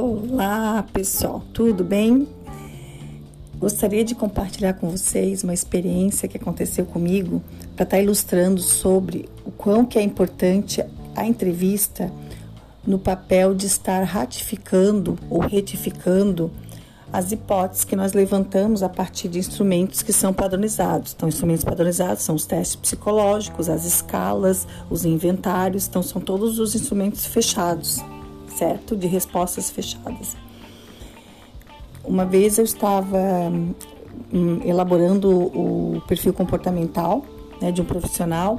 Olá, pessoal, tudo bem? Gostaria de compartilhar com vocês uma experiência que aconteceu comigo para estar tá ilustrando sobre o quão que é importante a entrevista no papel de estar ratificando ou retificando as hipóteses que nós levantamos a partir de instrumentos que são padronizados. Então, instrumentos padronizados são os testes psicológicos, as escalas, os inventários, então são todos os instrumentos fechados certo de respostas fechadas. Uma vez eu estava hum, elaborando o perfil comportamental né, de um profissional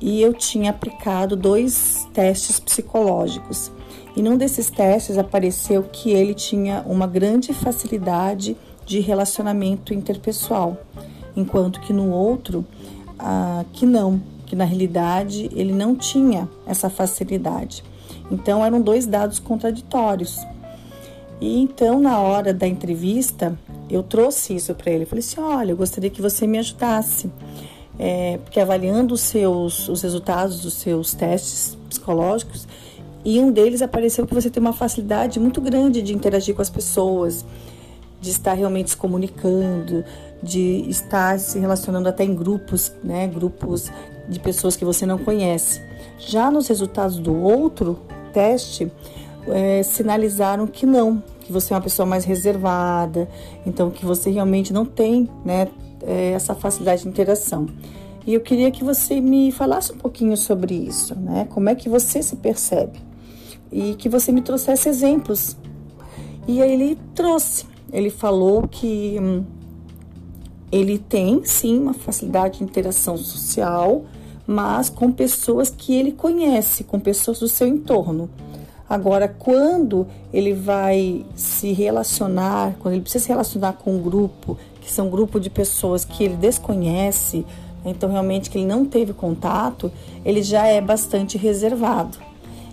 e eu tinha aplicado dois testes psicológicos. E num desses testes apareceu que ele tinha uma grande facilidade de relacionamento interpessoal, enquanto que no outro, ah, que não, que na realidade ele não tinha essa facilidade. Então eram dois dados contraditórios. E então, na hora da entrevista, eu trouxe isso para ele. Falei assim: olha, eu gostaria que você me ajudasse. É, porque avaliando os seus os resultados dos seus testes psicológicos, e um deles apareceu que você tem uma facilidade muito grande de interagir com as pessoas, de estar realmente se comunicando, de estar se relacionando até em grupos, né, grupos de pessoas que você não conhece. Já nos resultados do outro, teste é, sinalizaram que não, que você é uma pessoa mais reservada, então que você realmente não tem né, é, essa facilidade de interação. E eu queria que você me falasse um pouquinho sobre isso, né? Como é que você se percebe? E que você me trouxesse exemplos. E aí ele trouxe, ele falou que hum, ele tem sim uma facilidade de interação social, mas com pessoas que ele conhece, com pessoas do seu entorno. Agora, quando ele vai se relacionar, quando ele precisa se relacionar com um grupo, que são um grupo de pessoas que ele desconhece, então realmente que ele não teve contato, ele já é bastante reservado.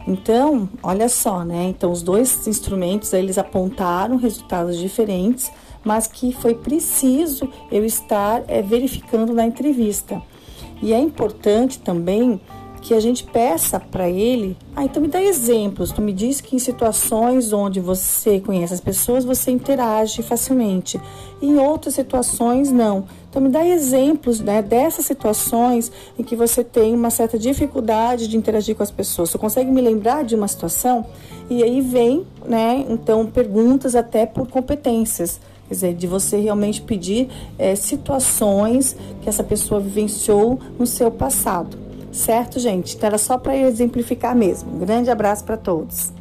Então, olha só, né? Então, os dois instrumentos eles apontaram resultados diferentes, mas que foi preciso eu estar é, verificando na entrevista. E é importante também que a gente peça para ele, ah, então me dá exemplos. Tu me diz que em situações onde você conhece as pessoas, você interage facilmente. Em outras situações, não. Então me dá exemplos né, dessas situações em que você tem uma certa dificuldade de interagir com as pessoas. Você consegue me lembrar de uma situação? E aí vem, né, então, perguntas até por competências. Quer dizer, de você realmente pedir é, situações que essa pessoa vivenciou no seu passado. Certo, gente? Então era só para exemplificar mesmo. Um grande abraço para todos.